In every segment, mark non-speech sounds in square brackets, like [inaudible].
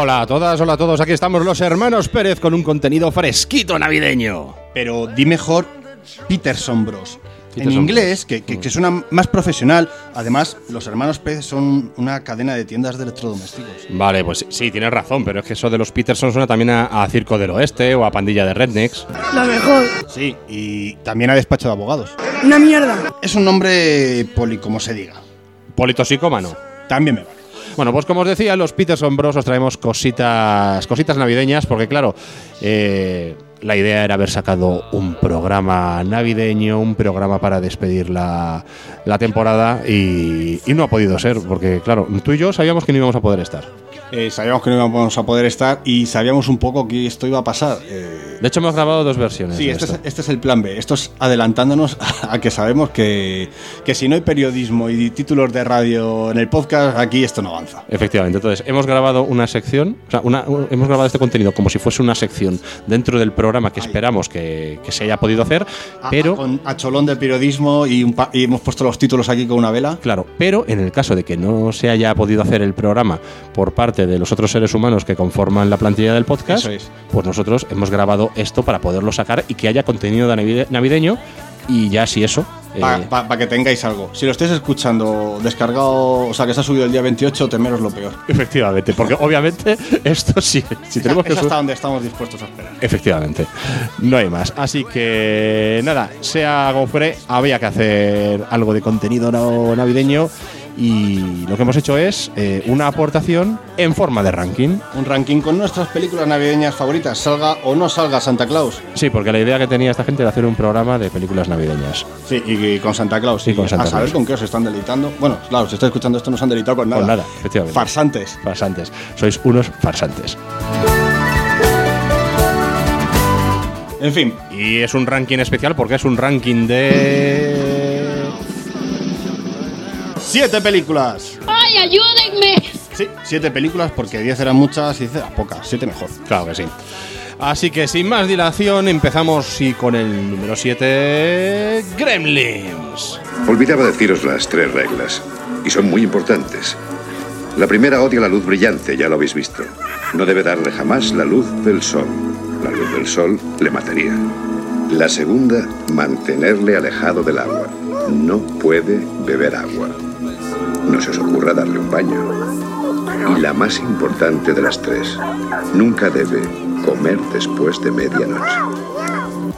Hola a todas, hola a todos. Aquí estamos los hermanos Pérez con un contenido fresquito navideño. Pero di mejor Peterson Bros. en Peterson inglés, que, que, que suena más profesional. Además, los hermanos Pérez son una cadena de tiendas de electrodomésticos. Vale, pues sí, tienes razón, pero es que eso de los Peterson suena también a, a Circo del Oeste o a Pandilla de Rednecks. La mejor. Sí, y también a despacho de abogados. Una mierda. Es un nombre poli, como se diga. Politosicómano. También me vale. Bueno, pues como os decía, los Peterson Bros os traemos cositas, cositas navideñas, porque claro, eh, la idea era haber sacado un programa navideño, un programa para despedir la, temporada y, y no ha podido ser, porque claro, tú y yo sabíamos que no íbamos a poder estar. Eh, sabíamos que no íbamos a poder estar y sabíamos un poco que esto iba a pasar. Eh, De hecho, hemos grabado dos versiones. Sí, este es, este es el plan B. Esto es adelantándonos [laughs] a que sabemos que, que si no hay periodismo y títulos de radio en el podcast, aquí esto no avanza. Efectivamente, entonces hemos grabado una sección, o sea, una- un- hemos grabado este contenido como si fuese una sección dentro del programa que esperamos que, que se haya podido hacer, A- pero a- con a cholón de periodismo y, un pa- y hemos puesto los títulos aquí con una vela. Claro, pero en el caso de que no se haya podido hacer el programa por parte de los otros seres humanos que conforman la plantilla del podcast, es. pues nosotros hemos grabado esto para poderlo sacar y que haya contenido de navide- navideño y ya si eso. eh, Para que tengáis algo. Si lo estáis escuchando descargado, o sea, que se ha subido el día 28, temeros lo peor. Efectivamente, porque [laughs] obviamente esto sí, si tenemos que es hasta donde estamos dispuestos a esperar. Efectivamente, no hay más. Así que nada, sea fuere, había que hacer algo de contenido navideño y lo que hemos hecho es eh, una aportación en forma de ranking. Un ranking con nuestras películas navideñas favoritas, salga o no salga Santa Claus. Sí, porque la idea que tenía esta gente era hacer un programa de películas navideñas. Sí, y, y con Santa Claus. Sí, y con Santa a saber Claus. con qué os están deleitando. Bueno, claro, si estáis escuchando esto no se han deleitado con nada. Con nada, efectivamente. Farsantes. Farsantes. Sois unos farsantes. En fin, Y es un ranking especial porque es un ranking de... siete películas. ¡Ay, ayúdenme! Sí, siete películas porque diez eran muchas y diez eran pocas. Siete mejor. Claro que sí. Así que sin más dilación empezamos y con el número 7, Gremlins. Olvidaba deciros las tres reglas, y son muy importantes. La primera odia la luz brillante, ya lo habéis visto. No debe darle jamás la luz del sol. La luz del sol le mataría. La segunda, mantenerle alejado del agua. No puede beber agua. No se os ocurra darle un baño. Y la más importante de las tres, nunca debe comer después de medianoche.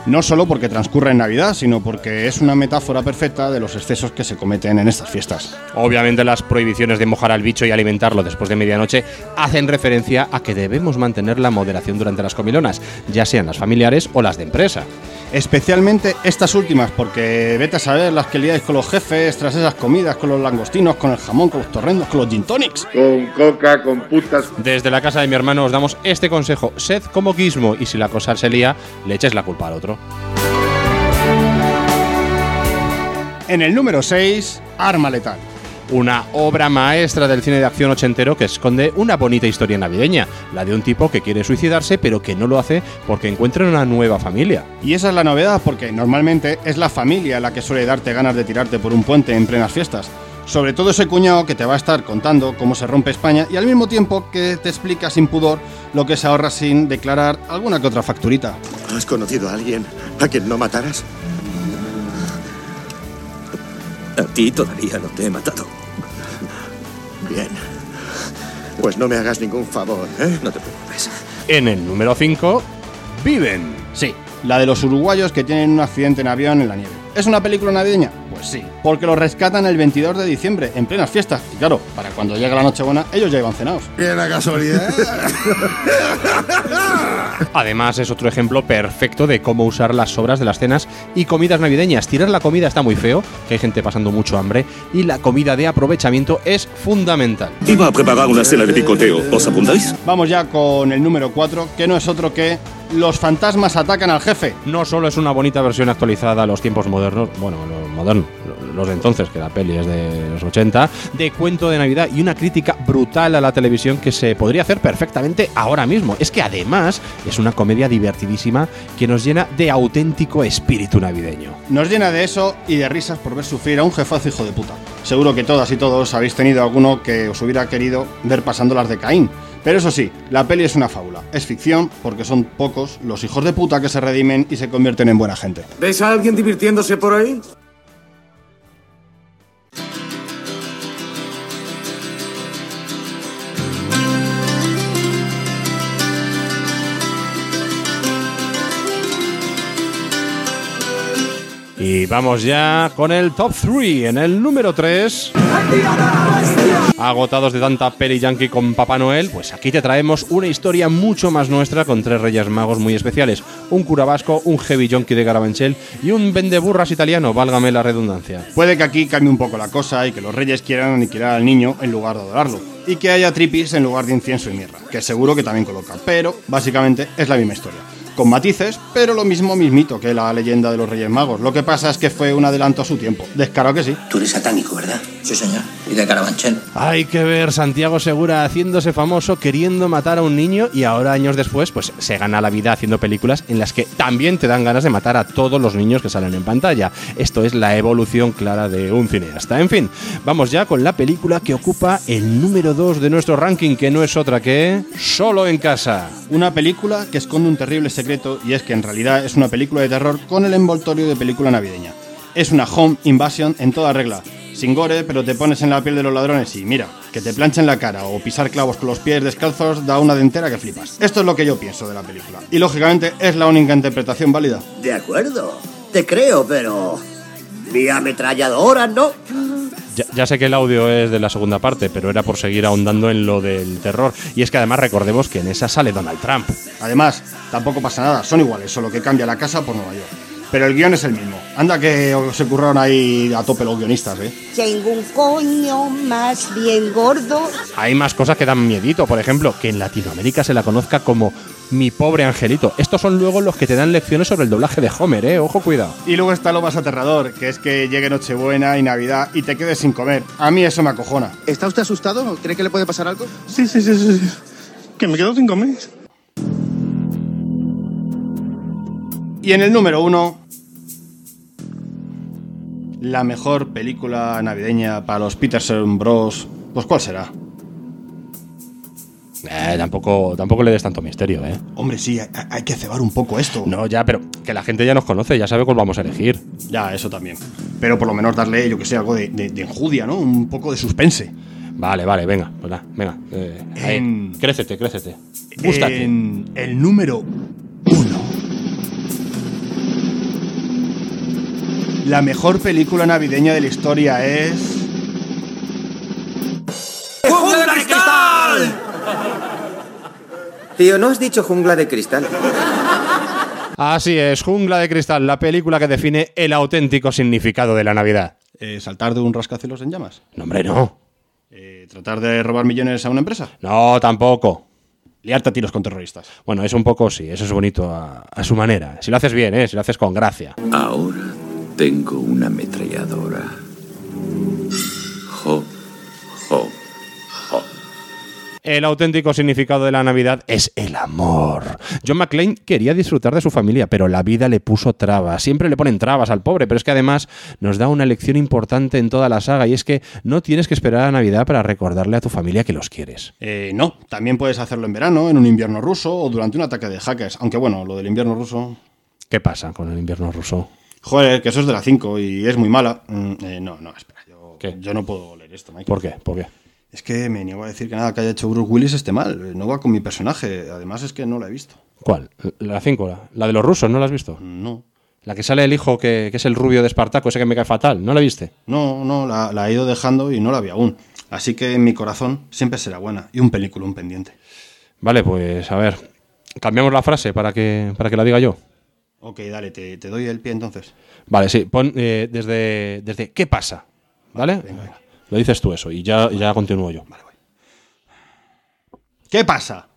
No solo porque transcurre en Navidad, sino porque es una metáfora perfecta de los excesos que se cometen en estas fiestas. Obviamente las prohibiciones de mojar al bicho y alimentarlo después de medianoche hacen referencia a que debemos mantener la moderación durante las comilonas, ya sean las familiares o las de empresa. Especialmente estas últimas, porque vete a saber las que liáis con los jefes tras esas comidas, con los langostinos, con el jamón, con los torrendos, con los gin tonics. Con coca, con putas, Desde la casa de mi hermano os damos este consejo, sed como Gizmo y si la cosa se lía, le eches la culpa al otro. En el número 6, Arma Letal. Una obra maestra del cine de acción ochentero que esconde una bonita historia navideña, la de un tipo que quiere suicidarse pero que no lo hace porque encuentra una nueva familia. Y esa es la novedad, porque normalmente es la familia la que suele darte ganas de tirarte por un puente en plenas fiestas. Sobre todo ese cuñado que te va a estar contando cómo se rompe España y al mismo tiempo que te explica sin pudor lo que se ahorra sin declarar alguna que otra facturita. ¿Has conocido a alguien a quien no mataras? A ti todavía no te he matado. Bien. Pues no me hagas ningún favor, ¿eh? No te preocupes. En el número 5, Viven. Sí, la de los uruguayos que tienen un accidente en avión en la nieve. ¿Es una película navideña? Pues sí, porque lo rescatan el 22 de diciembre, en plenas fiestas. Y claro, para cuando llegue la Nochebuena, ellos ya iban cenados. Qué la casualidad. [laughs] Además es otro ejemplo perfecto de cómo usar las sobras de las cenas y comidas navideñas. Tirar la comida está muy feo, que hay gente pasando mucho hambre, y la comida de aprovechamiento es fundamental. Iba a preparar una cena de picoteo. ¿Os apuntáis? Vamos ya con el número 4, que no es otro que Los fantasmas atacan al jefe. No solo es una bonita versión actualizada a los tiempos modernos, bueno, los modernos, los de entonces, que la peli es de los 80, de cuento de Navidad y una crítica brutal a la televisión que se podría hacer perfectamente ahora mismo. Es que además es una comedia divertidísima que nos llena de auténtico espíritu navideño. Nos llena de eso y de risas por ver sufrir a un jefazo hijo de puta. Seguro que todas y todos habéis tenido alguno que os hubiera querido ver pasando las de Caín. Pero eso sí, la peli es una fábula. Es ficción porque son pocos los hijos de puta que se redimen y se convierten en buena gente. ¿Ves a alguien divirtiéndose por ahí? Y vamos ya con el top 3. En el número 3, agotados de tanta peli yankee con Papá Noel, pues aquí te traemos una historia mucho más nuestra con tres reyes magos muy especiales. Un cura vasco, un heavy junkie de Carabanchel y un vendeburras italiano, válgame la redundancia. Puede que aquí cambie un poco la cosa y que los reyes quieran aniquilar al niño en lugar de adorarlo. Y que haya tripis en lugar de incienso y mirra, que seguro que también coloca. Pero, básicamente, es la misma historia. Con matices, pero lo mismo mismito que la leyenda de los Reyes Magos. Lo que pasa es que fue un adelanto a su tiempo. Descarado que sí. Tú eres satánico, ¿verdad? Sí, señor. Y de Carabanchel. Hay que ver Santiago Segura haciéndose famoso queriendo matar a un niño y ahora años después pues se gana la vida haciendo películas en las que también te dan ganas de matar a todos los niños que salen en pantalla. Esto es la evolución clara de un cineasta. En fin, vamos ya con la película que ocupa el número 2 de nuestro ranking que no es otra que Solo en casa. Una película que esconde un terrible secreto y es que en realidad es una película de terror con el envoltorio de película navideña. Es una home invasion en toda regla. Sin gore, pero te pones en la piel de los ladrones y mira, que te planchen la cara o pisar clavos con los pies descalzos da una dentera que flipas. Esto es lo que yo pienso de la película. Y lógicamente es la única interpretación válida. De acuerdo. Te creo, pero... Mi ametralladora, ¿no? Ya, ya, sé que el audio es de la segunda parte, pero era por seguir ahondando en lo del terror. Y es que además recordemos que en esa sale Donald Trump. Además, tampoco pasa nada, son iguales, solo que cambia la casa por Nueva York. Pero el guion es el mismo. Anda que se curraron ahí a tope los guionistas, ¿eh? Tengo un coño más bien gordo. Hay más cosas que dan miedito, por ejemplo, que en Latinoamérica se la conozca como mi pobre angelito. Estos son luego los que te dan lecciones sobre el doblaje de Homer, ¿eh? Ojo, cuidado. Y luego está lo más aterrador, que es que llegue Nochebuena y Navidad y te quedes sin comer. A mí eso me acojona. ¿Está usted asustado? ¿Cree que le puede pasar algo? Sí, sí, sí, sí. Que me quedo sin comer. Y en el número uno, la mejor película navideña para los Peterson Bros. Pues ¿cuál será? Eh, tampoco, tampoco le des tanto misterio, ¿eh? Hombre, sí, hay, hay, que cebar un poco esto. No, ya, pero que la gente ya nos conoce, ya sabe cuál vamos a elegir. Ya, eso también. Pero por lo menos darle, yo que sé, algo de, de, de enjudia, ¿no? Un poco de suspense. Vale, vale, venga, pues nada, venga. Eh, en, crécete, crécete. Búscate. En el número La mejor película navideña de la historia es. ¡Jungla de cristal! Tío, ¿no has dicho jungla de cristal? Así es, Jungla de Cristal, la película que define el auténtico significado de la Navidad. Eh, ¿Saltar de un rascacielos en llamas? No, hombre, no. Eh, ¿Tratar de robar millones a una empresa? No, tampoco. Liarte a tiros con terroristas. Bueno, es un poco, sí, eso es bonito a, a su manera. Si lo haces bien, ¿eh? Si lo haces con gracia. Ahora tengo una ametralladora. Jo, jo, jo. El auténtico significado de la Navidad es el amor. John McClane quería disfrutar de su familia, pero la vida le puso trabas. Siempre le ponen trabas al pobre, pero es que además nos da una lección importante en toda la saga y es que no tienes que esperar a Navidad para recordarle a tu familia que los quieres. Eh, no, también puedes hacerlo en verano, en un invierno ruso o durante un ataque de hackers. Aunque bueno, lo del invierno ruso. ¿Qué pasa con el invierno ruso? Joder, que eso es de la 5 y es muy mala. Mm, eh, no, no, espera. Yo, ¿Qué? yo no puedo leer esto, Mike. ¿Por qué? ¿Por qué? Es que me niego a decir que nada que haya hecho Bruce Willis esté mal. No va con mi personaje. Además es que no la he visto. ¿Cuál? ¿La 5? La, ¿La de los rusos? ¿No la has visto? No. La que sale el hijo que, que, es el rubio de Espartaco, ese que me cae fatal. ¿No la viste? No, no, la, la, he ido dejando y no la vi aún. Así que en mi corazón siempre será buena. Y un película, un pendiente. Vale, pues a ver. Cambiamos la frase para que, para que la diga yo. Ok, dale, te, te doy el pie entonces. Vale, sí. Pon eh, desde, desde ¿qué pasa? ¿Vale? Venga, venga. Lo dices tú eso y ya, ya continúo yo. Vale, voy. ¿Qué pasa?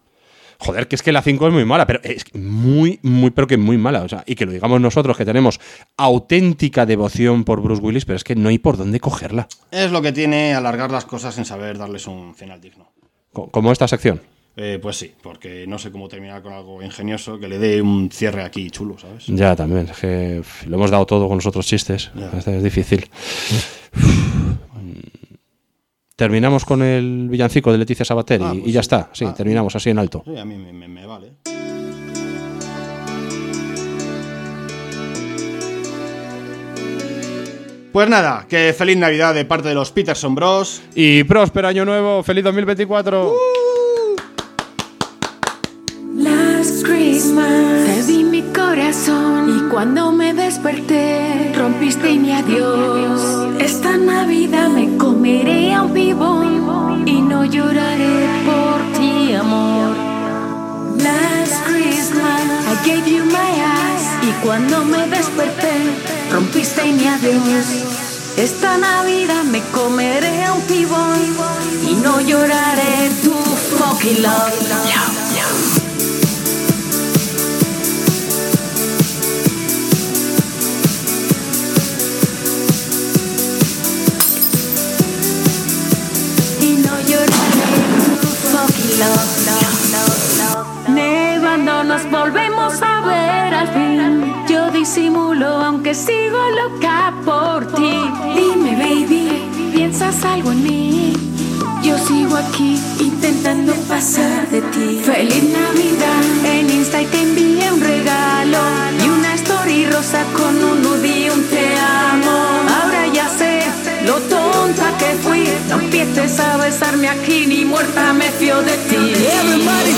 Joder, que es que la 5 es muy mala, pero es muy, muy, pero que muy mala. O sea, y que lo digamos nosotros, que tenemos auténtica devoción por Bruce Willis, pero es que no hay por dónde cogerla. Es lo que tiene alargar las cosas sin saber darles un final digno. Como esta sección. Eh, pues sí, porque no sé cómo terminar con algo ingenioso que le dé un cierre aquí chulo, ¿sabes? Ya, también. Es que lo hemos dado todo con los otros chistes. Este es difícil. Terminamos con el villancico de Leticia Sabater y, Ah, y pues ya sí. está. Sí, Ah. terminamos así en alto. Sí, a mí me, me- me vale. Pues nada, que feliz Navidad de parte de los Peterson Bros. Y próspero año nuevo, feliz 2024. Last adiós. Esta Navidad me comeré a un pibón y no lloraré por ti, amor. Last Christmas I gave you my eyes y cuando me desperté rompiste mi adiós. Esta Navidad me comeré a un pibón y no lloraré tu fucking love. Nos volvemos a ver al fin. Yo disimulo aunque sigo loca por ti. Dime, baby, ¿piensas algo en mí? Yo sigo aquí intentando pasar de ti. Feliz Navidad. En Insta y te envié un regalo y una story rosa con un y un te amo. Ahora ya sé lo tonta que fui. No empieces a besarme aquí ni muerta me fío de ti. Everybody's